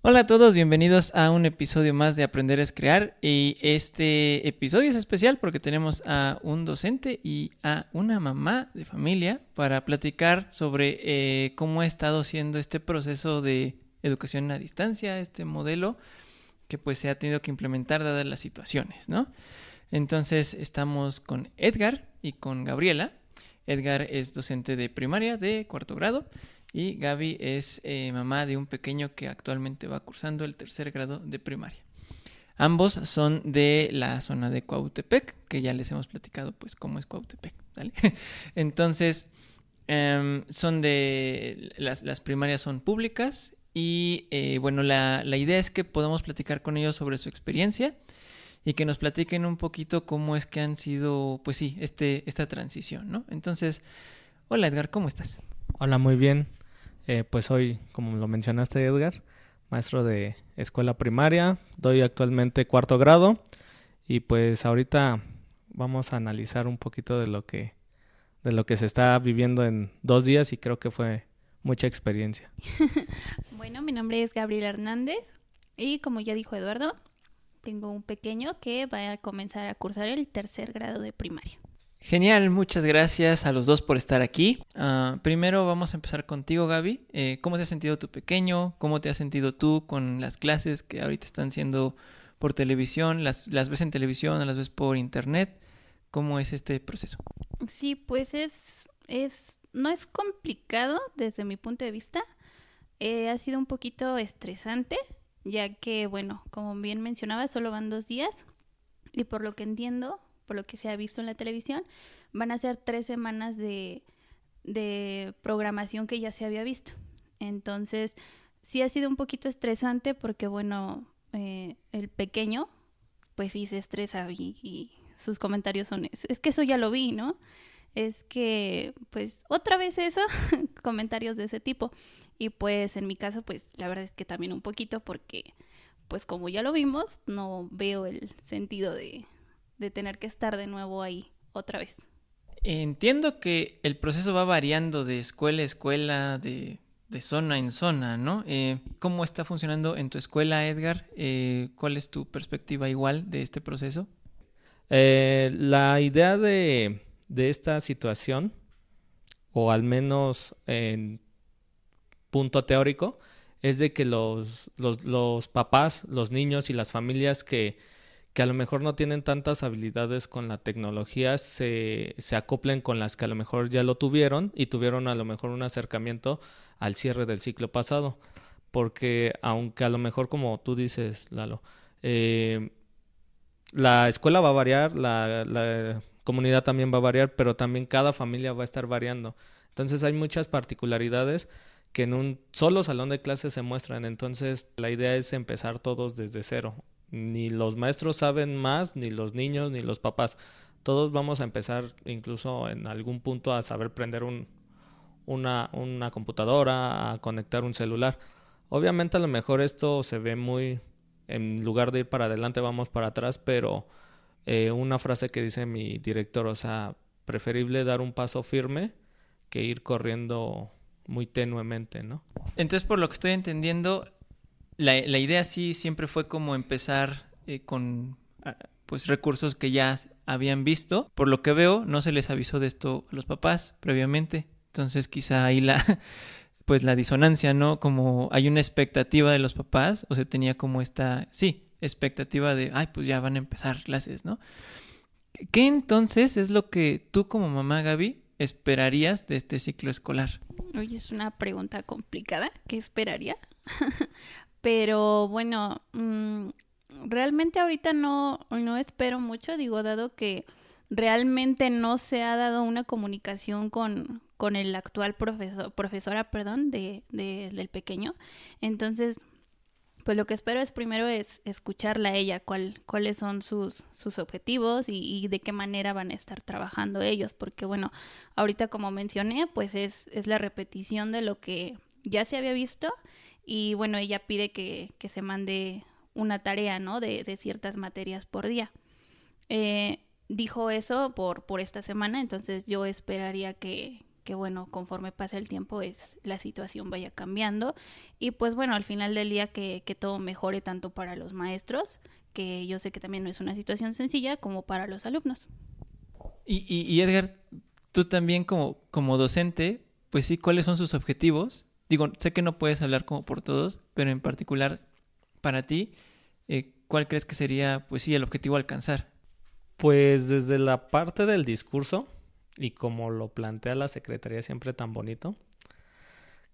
Hola a todos, bienvenidos a un episodio más de Aprender es Crear y este episodio es especial porque tenemos a un docente y a una mamá de familia para platicar sobre eh, cómo ha estado siendo este proceso de educación a distancia, este modelo que pues se ha tenido que implementar dadas las situaciones, ¿no? Entonces estamos con Edgar y con Gabriela. Edgar es docente de primaria de cuarto grado y Gaby es eh, mamá de un pequeño que actualmente va cursando el tercer grado de primaria. Ambos son de la zona de Cuautepec, que ya les hemos platicado pues cómo es Cuautepec, Entonces, em, son de, las, las, primarias son públicas y eh, bueno, la, la idea es que podamos platicar con ellos sobre su experiencia y que nos platiquen un poquito cómo es que han sido, pues sí, este, esta transición, ¿no? Entonces, hola Edgar, ¿cómo estás? Hola, muy bien. Eh, pues soy, como lo mencionaste Edgar, maestro de escuela primaria, doy actualmente cuarto grado y pues ahorita vamos a analizar un poquito de lo que de lo que se está viviendo en dos días y creo que fue mucha experiencia. bueno, mi nombre es Gabriel Hernández y como ya dijo Eduardo, tengo un pequeño que va a comenzar a cursar el tercer grado de primaria. Genial, muchas gracias a los dos por estar aquí. Ah, primero vamos a empezar contigo, Gaby. Eh, ¿Cómo se ha sentido tu pequeño? ¿Cómo te has sentido tú con las clases que ahorita están siendo por televisión? ¿Las, las ves en televisión las ves por internet? ¿Cómo es este proceso? Sí, pues es, es no es complicado desde mi punto de vista. Eh, ha sido un poquito estresante, ya que, bueno, como bien mencionaba, solo van dos días y por lo que entiendo, por lo que se ha visto en la televisión, van a ser tres semanas de, de programación que ya se había visto. Entonces, sí ha sido un poquito estresante porque, bueno, eh, el pequeño, pues sí se estresa y, sus comentarios son, es, es, que eso ya lo vi, ¿no? Es que, pues, otra vez eso, comentarios de ese tipo. Y pues en mi caso, pues la verdad es que también un poquito porque, pues como ya lo vimos, no veo el sentido de, de tener que estar de nuevo ahí otra vez. Entiendo que el proceso va variando de escuela a escuela, de, de zona en zona, ¿no? Eh, ¿Cómo está funcionando en tu escuela, Edgar? Eh, ¿Cuál es tu perspectiva igual de este proceso? Eh, la idea de, de, esta situación, o al menos en punto teórico, es de que los, los, los papás, los niños y las familias que que a lo mejor no tienen tantas habilidades con la tecnología se, se acoplen con las que a lo mejor ya lo tuvieron y tuvieron a lo mejor un acercamiento al cierre del ciclo pasado. Porque aunque a lo mejor como tú dices, Lalo, eh, la escuela va a variar, la, la comunidad también va a variar, pero también cada familia va a estar variando. Entonces hay muchas particularidades que en un solo salón de clases se muestran. Entonces la idea es empezar todos desde cero ni los maestros saben más, ni los niños, ni los papás. Todos vamos a empezar incluso en algún punto a saber prender un, una, una computadora, a conectar un celular. Obviamente a lo mejor esto se ve muy, en lugar de ir para adelante vamos para atrás, pero eh, una frase que dice mi director, o sea, preferible dar un paso firme que ir corriendo muy tenuemente, ¿no? Entonces, por lo que estoy entendiendo, la, la idea sí siempre fue como empezar eh, con ah, pues recursos que ya habían visto. Por lo que veo, no se les avisó de esto a los papás previamente. Entonces quizá ahí la pues la disonancia, ¿no? Como hay una expectativa de los papás, o se tenía como esta, sí, expectativa de, ay, pues ya van a empezar clases, ¿no? ¿Qué entonces es lo que tú como mamá, Gaby, esperarías de este ciclo escolar? Oye, es una pregunta complicada. ¿Qué esperaría? Pero bueno, mm, realmente ahorita no, no espero mucho, digo, dado que realmente no se ha dado una comunicación con, con el actual profesor, profesora, perdón, de, de, del pequeño. Entonces, pues lo que espero es primero es escucharla a ella, cuál, cuáles son sus, sus objetivos y, y, de qué manera van a estar trabajando ellos, porque bueno, ahorita como mencioné, pues es, es la repetición de lo que ya se había visto y bueno, ella pide que, que se mande una tarea, ¿no? De, de ciertas materias por día. Eh, dijo eso por, por esta semana, entonces yo esperaría que, que bueno, conforme pasa el tiempo es la situación vaya cambiando y pues bueno, al final del día que, que todo mejore tanto para los maestros, que yo sé que también no es una situación sencilla, como para los alumnos. Y, y, Edgar, tú también como, como docente, pues sí, ¿cuáles son sus objetivos? Digo, sé que no puedes hablar como por todos, pero en particular para ti, eh, ¿cuál crees que sería, pues sí, el objetivo a alcanzar? Pues desde la parte del discurso, y como lo plantea la Secretaría siempre tan bonito,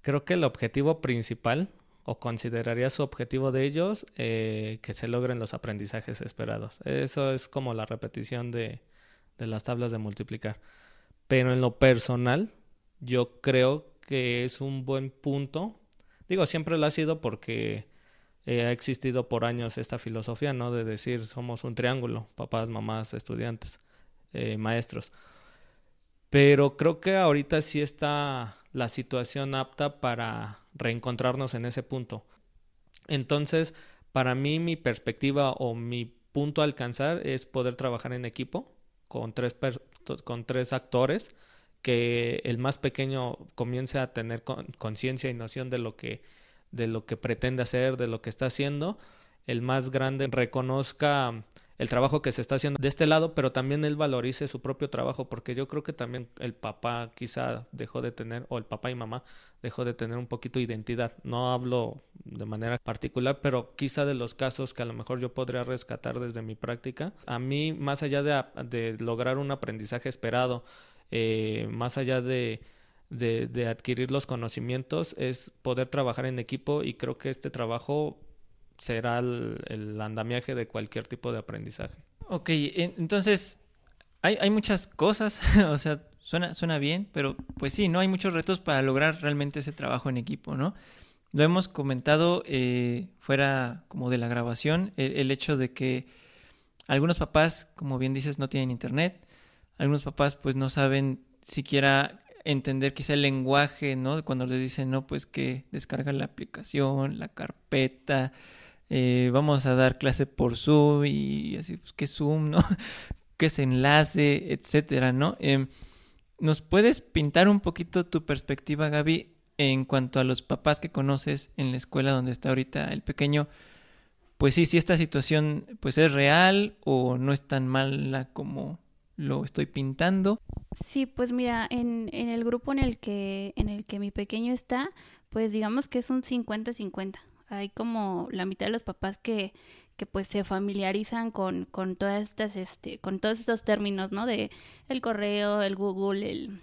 creo que el objetivo principal, o consideraría su objetivo de ellos, eh, que se logren los aprendizajes esperados. Eso es como la repetición de, de las tablas de multiplicar. Pero en lo personal, yo creo que es un buen punto. Digo, siempre lo ha sido porque eh, ha existido por años esta filosofía, ¿no? De decir somos un triángulo, papás, mamás, estudiantes, eh, maestros. Pero creo que ahorita sí está la situación apta para reencontrarnos en ese punto. Entonces, para mí mi perspectiva o mi punto a alcanzar es poder trabajar en equipo con tres, con tres actores, que el más pequeño comience a tener conciencia y noción de lo que de lo que pretende hacer, de lo que está haciendo, el más grande reconozca el trabajo que se está haciendo de este lado, pero también él valorice su propio trabajo, porque yo creo que también el papá quizá dejó de tener, o el papá y mamá dejó de tener un poquito de identidad. No hablo de manera particular, pero quizá de los casos que a lo mejor yo podría rescatar desde mi práctica. A mí, más allá de, de lograr un aprendizaje esperado, eh, más allá de, de, adquirir los conocimientos, es poder trabajar en equipo y creo que este trabajo será el, andamiaje de cualquier tipo de aprendizaje. Ok, entonces hay, hay muchas cosas, o sea, suena, suena bien, pero pues sí, no hay muchos retos para lograr realmente ese trabajo en equipo, ¿no? Lo hemos comentado eh, fuera como de la grabación, el, hecho de que algunos papás, como bien dices, no tienen internet, algunos papás pues no saben siquiera entender quizá el lenguaje, ¿no? Cuando les dicen, no, pues que descarga la aplicación, la carpeta, eh, vamos a dar clase por Zoom y así, pues, ¿qué Zoom, no? ¿Qué es enlace, etcétera, no? Em, ¿Nos puedes pintar un poquito tu perspectiva, Gaby, en cuanto a los papás que conoces en la escuela donde está ahorita el pequeño? Pues sí, si esta situación pues es real o no es tan mala como lo estoy pintando. Sí, pues mira, en, en el grupo en el que en el que mi pequeño está, pues digamos que es un 50-50 hay como la mitad de los papás que, que pues se familiarizan con, con todas estas, este, con todos estos términos, ¿no? De el correo, el Google, el,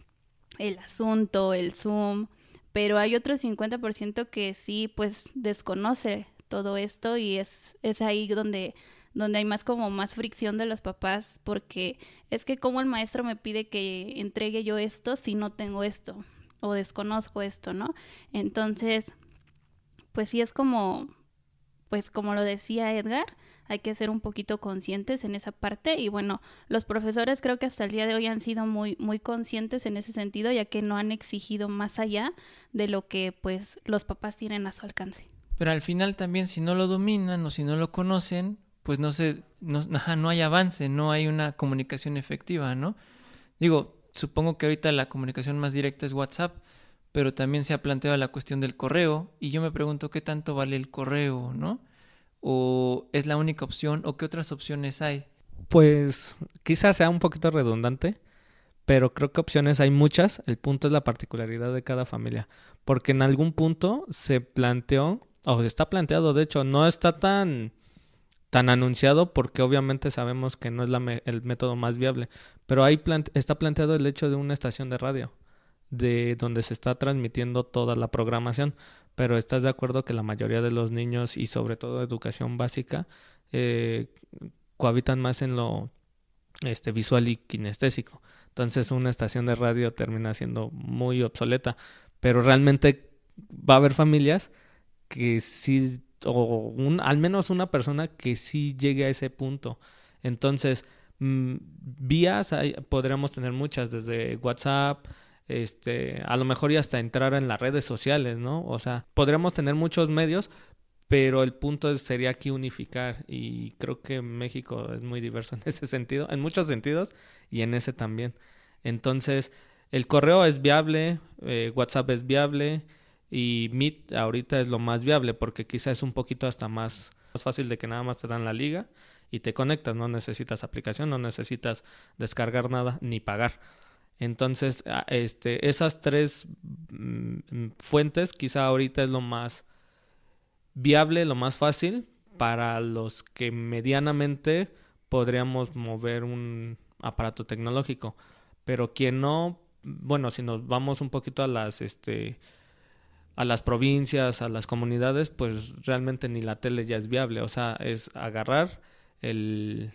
el asunto, el Zoom, pero hay otro 50% que sí, pues desconoce todo esto y es, es ahí donde, donde hay más como más fricción de los papás porque es que como el maestro me pide que entregue yo esto si no tengo esto o desconozco esto, ¿no? Entonces, pues sí es como, pues como lo decía Edgar, hay que ser un poquito conscientes en esa parte y bueno, los profesores creo que hasta el día de hoy han sido muy muy conscientes en ese sentido, ya que no han exigido más allá de lo que pues los papás tienen a su alcance. Pero al final también si no lo dominan o si no lo conocen, pues no se no, no hay avance, no hay una comunicación efectiva, ¿no? Digo, supongo que ahorita la comunicación más directa es WhatsApp, pero también se ha planteado la cuestión del correo y yo me pregunto qué tanto vale el correo, ¿no? ¿O es la única opción o qué otras opciones hay? Pues quizás sea un poquito redundante, pero creo que opciones hay muchas. El punto es la particularidad de cada familia, porque en algún punto se planteó, o se está planteado, de hecho, no está tan tan anunciado porque obviamente sabemos que no es la el método más viable, pero ahí está planteado el hecho de una estación de radio de donde se está transmitiendo toda la programación, pero estás de acuerdo que la mayoría de los niños y sobre todo educación básica eh, cohabitan más en lo este, visual y kinestésico. Entonces una estación de radio termina siendo muy obsoleta, pero realmente va a haber familias que sí, o un, al menos una persona que sí llegue a ese punto. Entonces, mm, vías podríamos tener muchas, desde WhatsApp, este, a lo mejor y hasta entrar en las redes sociales, ¿no? O sea, podríamos tener muchos medios, pero el punto sería aquí unificar y creo que México es muy diverso en ese sentido, en muchos sentidos y en ese también. Entonces, el correo es viable, eh, WhatsApp es viable y Meet ahorita es lo más viable porque quizá es un poquito hasta más, más fácil de que nada más te dan la liga y te conectas, no necesitas aplicación, no necesitas descargar nada ni pagar. Entonces, este, esas tres mm, fuentes quizá ahorita es lo más viable, lo más fácil para los que medianamente podríamos mover un aparato tecnológico. Pero quien no, bueno, si nos vamos un poquito a las, este, a las provincias, a las comunidades, pues realmente ni la tele ya es viable. O sea, es agarrar el,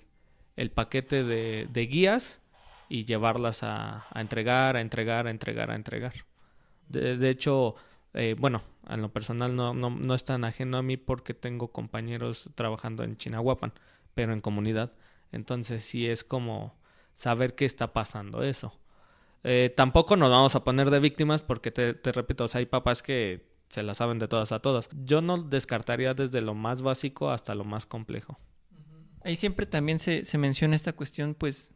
el paquete de, de, guías y llevarlas a, a, entregar, a entregar, a entregar, a entregar. De, hecho, eh, bueno, en lo personal no, no, no, es tan ajeno a mí porque tengo compañeros trabajando en Chinahuapan, pero en comunidad. Entonces sí es como saber qué está pasando eso. Eh, tampoco nos vamos a poner de víctimas porque te, te repito, o sea, hay papás que se la saben de todas a todas. Yo no descartaría desde lo más básico hasta lo más complejo. Ahí siempre también se, menciona esta cuestión, pues,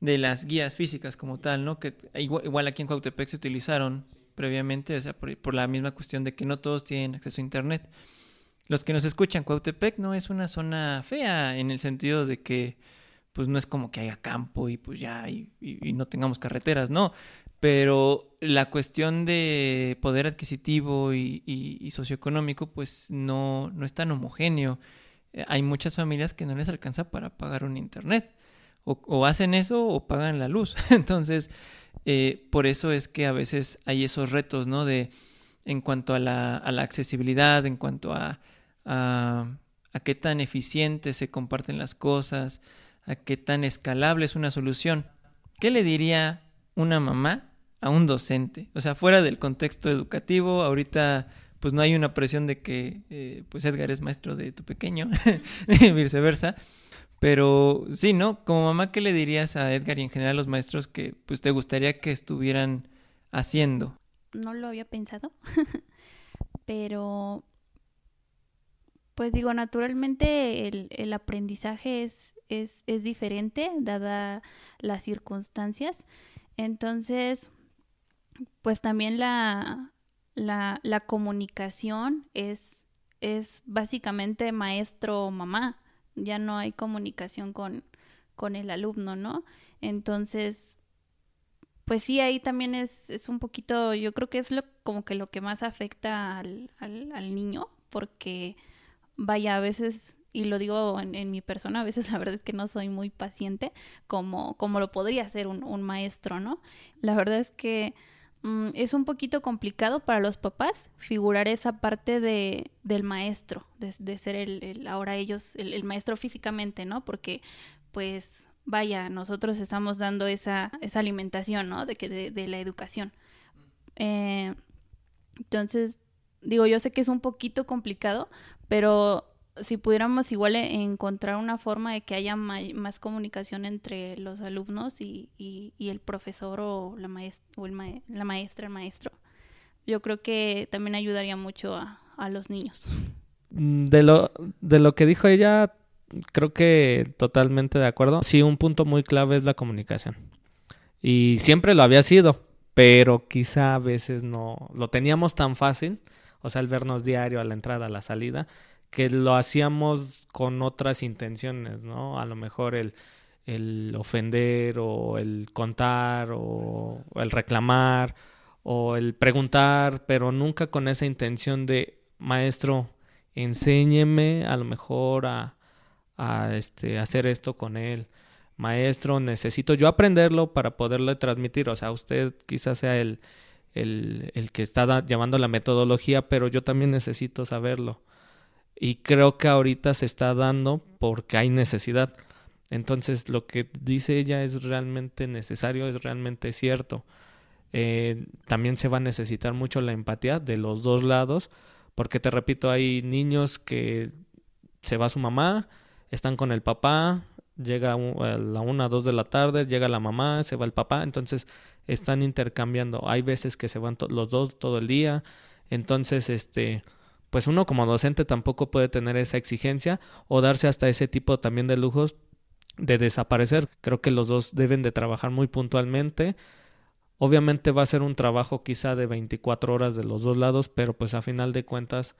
de las guías físicas como tal, ¿no? Que igual, igual aquí en Cuautepec se utilizaron previamente, o sea, por, por, la misma cuestión de que no todos tienen acceso a Internet. Los que nos escuchan, Cuautepec no es una zona fea en el sentido de que, pues, no es como que haya campo y pues ya, y, no tengamos carreteras, no. Pero la cuestión de poder adquisitivo y, socioeconómico, pues, no, no es tan homogéneo. Eh, hay muchas familias que no les alcanza para pagar un internet. O, hacen eso o pagan la luz. Entonces, eh, por eso es que a veces hay esos retos, ¿no? De en cuanto a la, a la accesibilidad, en cuanto a, a, a, qué tan eficiente se comparten las cosas, a qué tan escalable es una solución. ¿Qué le diría una mamá a un docente? O sea, fuera del contexto educativo, ahorita pues no hay una presión de que eh, pues Edgar es maestro de tu pequeño viceversa. Pero sí, ¿no? Como mamá, ¿qué le dirías a Edgar y en general a los maestros que pues te gustaría que estuvieran haciendo? No lo había pensado, pero pues digo, naturalmente el, el aprendizaje es, es, es diferente dada las circunstancias. Entonces, pues también la, la, la comunicación es, es básicamente maestro-mamá, ya no hay comunicación con, con el alumno, ¿no? Entonces, pues sí, ahí también es, es un poquito, yo creo que es lo, como que lo que más afecta al, al, al niño, porque vaya, a veces, y lo digo en, en, mi persona, a veces la verdad es que no soy muy paciente como, como lo podría ser un, un maestro, ¿no? La verdad es que Mm, es un poquito complicado para los papás figurar esa parte de, del maestro, de, de ser el, el, ahora ellos, el, el, maestro físicamente, ¿no? Porque, pues, vaya, nosotros estamos dando esa, esa alimentación, ¿no? De, que, de, de la educación. Eh, entonces, digo, yo sé que es un poquito complicado, pero si pudiéramos igual encontrar una forma de que haya más comunicación entre los alumnos y, y, y el profesor o, la, maestra, o el maestra, el maestro, yo creo que también ayudaría mucho a, a, los niños. De lo, de lo que dijo ella, creo que totalmente de acuerdo. Sí, un punto muy clave es la comunicación. Y siempre lo había sido, pero quizá a veces no lo teníamos tan fácil, o sea, el vernos diario a la entrada, a la salida, que lo hacíamos con otras intenciones, ¿no? A lo mejor el, el ofender o el contar o el reclamar o el preguntar, pero nunca con esa intención de maestro, enséñeme a lo mejor a, a este, hacer esto con él. Maestro, necesito yo aprenderlo para poderle transmitir. O sea, usted quizás sea el, el, el que está llevando la metodología, pero yo también necesito saberlo y creo que ahorita se está dando porque hay necesidad. Entonces lo que dice ella es realmente necesario, es realmente cierto. Eh, también se va a necesitar mucho la empatía de los dos lados, porque te repito, hay niños que se va su mamá, están con el papá, llega a la una, dos de la tarde, llega la mamá, se va el papá, entonces están intercambiando. Hay veces que se van los dos todo el día, entonces este pues uno como docente tampoco puede tener esa exigencia o darse hasta ese tipo también de lujos de desaparecer. Creo que los dos deben de trabajar muy puntualmente Obviamente va a ser un trabajo quizá de 24 horas de los dos lados, pero pues a final de cuentas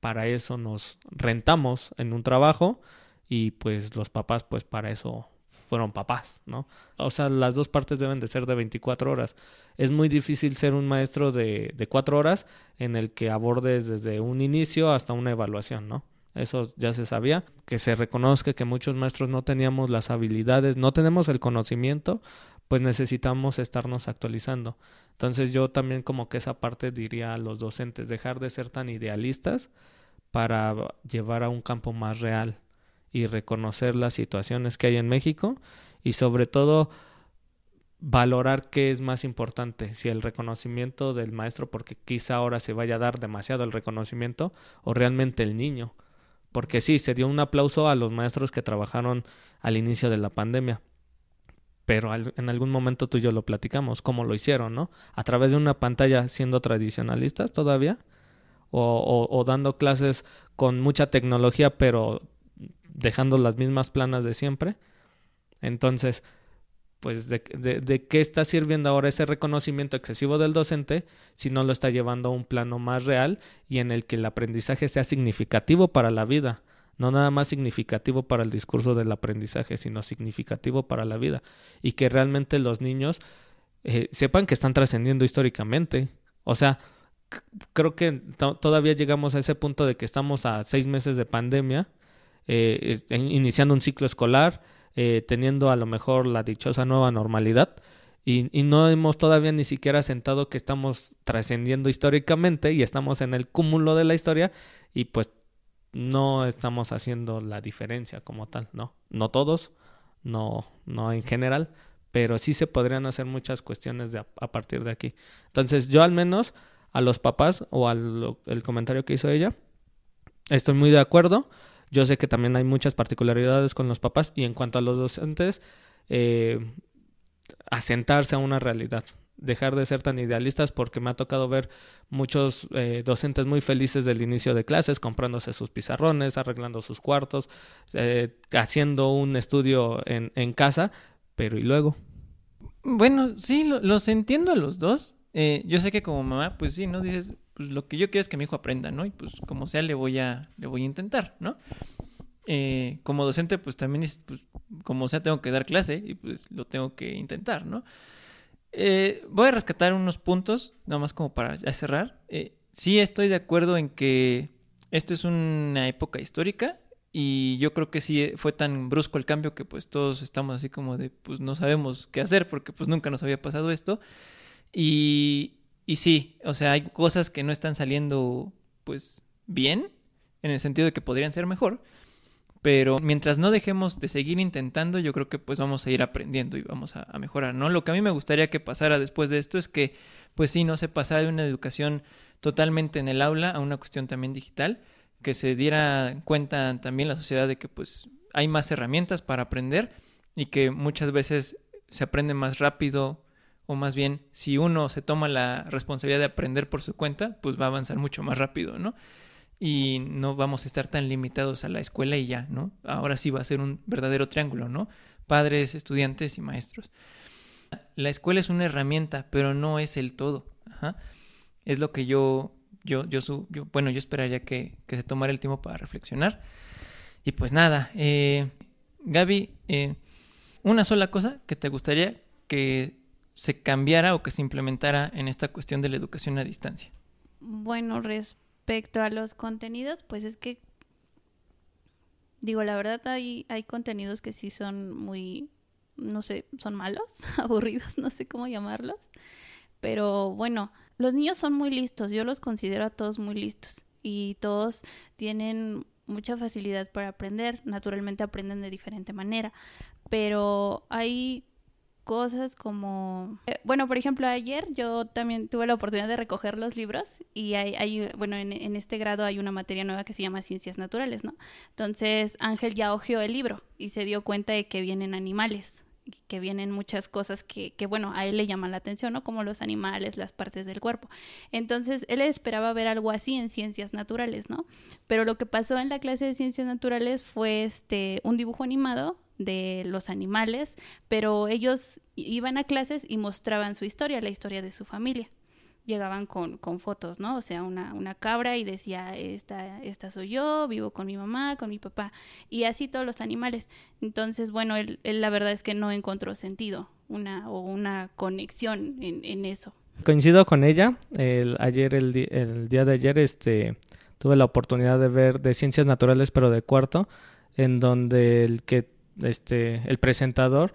para eso nos rentamos en un trabajo y pues los papás pues para eso fueron papás, ¿no? O sea, las dos partes deben de ser de 24 horas. Es muy difícil ser un maestro de, de 4 horas en el que abordes desde un inicio hasta una evaluación, ¿no? Eso ya se sabía, que se reconozca que muchos maestros no teníamos las habilidades, no tenemos el conocimiento, pues necesitamos estarnos actualizando. Entonces yo también como que esa parte diría a los docentes, dejar de ser tan idealistas para llevar a un campo más real y reconocer las situaciones que hay en México y sobre todo valorar qué es más importante, si el reconocimiento del maestro, porque quizá ahora se vaya a dar demasiado el reconocimiento, o realmente el niño. Porque sí, se dio un aplauso a los maestros que trabajaron al inicio de la pandemia, pero en algún momento tú y yo lo platicamos, cómo lo hicieron, ¿no? A través de una pantalla siendo tradicionalistas todavía, o, dando clases con mucha tecnología, pero dejando las mismas planas de siempre. Entonces, pues, de, de, qué está sirviendo ahora ese reconocimiento excesivo del docente si no lo está llevando a un plano más real y en el que el aprendizaje sea significativo para la vida? No nada más significativo para el discurso del aprendizaje, sino significativo para la vida. Y que realmente los niños eh, sepan que están trascendiendo históricamente. O sea, creo que todavía llegamos a ese punto de que estamos a seis meses de pandemia, eh, iniciando un ciclo escolar, eh, teniendo a lo mejor la dichosa nueva normalidad. Y, no hemos todavía ni siquiera sentado que estamos trascendiendo históricamente y estamos en el cúmulo de la historia y pues no estamos haciendo la diferencia como tal, ¿no? No todos, no, no en general, pero sí se podrían hacer muchas cuestiones de a partir de aquí. Entonces yo al menos a los papás o al el comentario que hizo ella. Estoy muy de acuerdo. Yo sé que también hay muchas particularidades con los papás y en cuanto a los docentes, eh, asentarse a una realidad, dejar de ser tan idealistas porque me ha tocado ver muchos eh, docentes muy felices del inicio de clases, comprándose sus pizarrones, arreglando sus cuartos, eh, haciendo un estudio en, casa, pero ¿y luego? Bueno, sí, los entiendo a los dos. Yo sé que como mamá, pues sí, ¿no? Dices, pues lo que yo quiero es que mi hijo aprenda, ¿no? Y pues como sea, le voy a, le voy a intentar, ¿no? Eh, como docente, pues también dices, pues como sea, tengo que dar clase y pues lo tengo que intentar, ¿no? Eh, voy a rescatar unos puntos, nada más como para cerrar. sí estoy de acuerdo en que esto es una época histórica y yo creo que sí fue tan brusco el cambio que pues todos estamos así como de, pues no sabemos qué hacer porque pues nunca nos había pasado esto. Y, y sí, o sea, hay cosas que no están saliendo pues bien, en el sentido de que podrían ser mejor, pero mientras no dejemos de seguir intentando, yo creo que pues vamos a ir aprendiendo y vamos a, mejorar, ¿no? Lo que a mí me gustaría que pasara después de esto es que pues sí, no se pasara de una educación totalmente en el aula a una cuestión también digital, que se diera cuenta también la sociedad de que pues hay más herramientas para aprender y que muchas veces se aprende más rápido o más bien si uno se toma la responsabilidad de aprender por su cuenta, pues va a avanzar mucho más rápido, ¿no? Y no vamos a estar tan limitados a la escuela y ya, ¿no? Ahora sí va a ser un verdadero triángulo, ¿no? Padres, estudiantes y maestros. La escuela es una herramienta, pero no es el todo. Es lo que yo, yo, yo, bueno, yo esperaría que, que, se tomara el tiempo para reflexionar. Y pues nada, eh, Gaby, eh, una sola cosa que te gustaría que se cambiara o que se implementara en esta cuestión de la educación a distancia? Bueno, respecto a los contenidos, pues es que, digo, la verdad hay, hay contenidos que sí son muy, no sé, son malos, aburridos, no sé cómo llamarlos, pero bueno, los niños son muy listos, yo los considero a todos muy listos y todos tienen mucha facilidad para aprender, naturalmente aprenden de diferente manera, pero hay cosas como, eh, bueno, por ejemplo, ayer yo también tuve la oportunidad de recoger los libros y hay, bueno, en, en, este grado hay una materia nueva que se llama Ciencias Naturales, ¿no? Entonces Ángel ya hojeó el libro y se dio cuenta de que vienen animales, que vienen muchas cosas que, que, bueno, a él le llaman la atención, ¿no? Como los animales, las partes del cuerpo. Entonces, él esperaba ver algo así en ciencias naturales, ¿no? Pero lo que pasó en la clase de ciencias naturales fue este, un dibujo animado de los animales, pero ellos iban a clases y mostraban su historia, la historia de su familia. Llegaban con, con fotos, ¿no? O sea, una, una cabra y decía, esta, esta soy yo, vivo con mi mamá, con mi papá, y así todos los animales. Entonces, bueno, él, la verdad es que no encontró sentido una, o una conexión en, en eso. Coincido con ella. El, ayer, el, el día de ayer, este, tuve la oportunidad de ver de ciencias naturales, pero de cuarto, en donde el que, este, el presentador,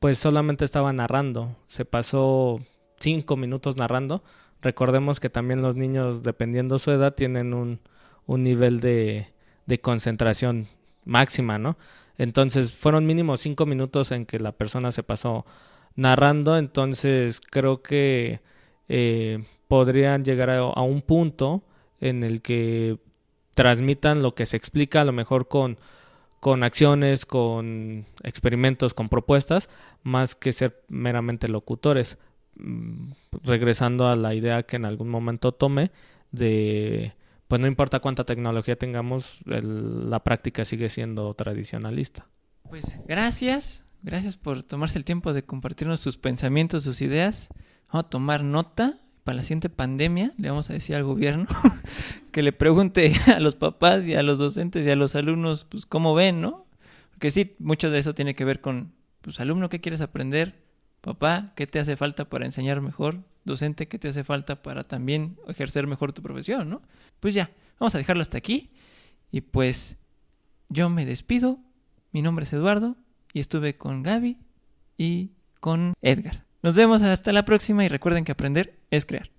pues solamente estaba narrando. Se pasó cinco minutos narrando. Recordemos que también los niños, dependiendo su edad, tienen un, un nivel de, de concentración máxima, ¿no? Entonces fueron mínimo cinco minutos en que la persona se pasó narrando, entonces creo que eh, podrían llegar a, a, un punto en el que transmitan lo que se explica, a lo mejor con, con acciones, con experimentos, con propuestas, más que ser meramente locutores. Mm, regresando a la idea que en algún momento tome de pues no importa cuánta tecnología tengamos, la práctica sigue siendo tradicionalista. Pues gracias, gracias por tomarse el tiempo de compartirnos sus pensamientos, sus ideas. Vamos a tomar nota para la siguiente pandemia, le vamos a decir al gobierno que le pregunte a los papás y a los docentes y a los alumnos, pues cómo ven, ¿no? Porque sí, mucho de eso tiene que ver con, pues alumno, ¿qué quieres aprender? Papá, ¿qué te hace falta para enseñar mejor? Docente, ¿qué te hace falta para también ejercer mejor tu profesión, ¿no? Pues ya, vamos a dejarlo hasta aquí. Y pues yo me despido. Mi nombre es Eduardo y estuve con Gaby y con Edgar. Nos vemos hasta la próxima y recuerden que aprender es crear.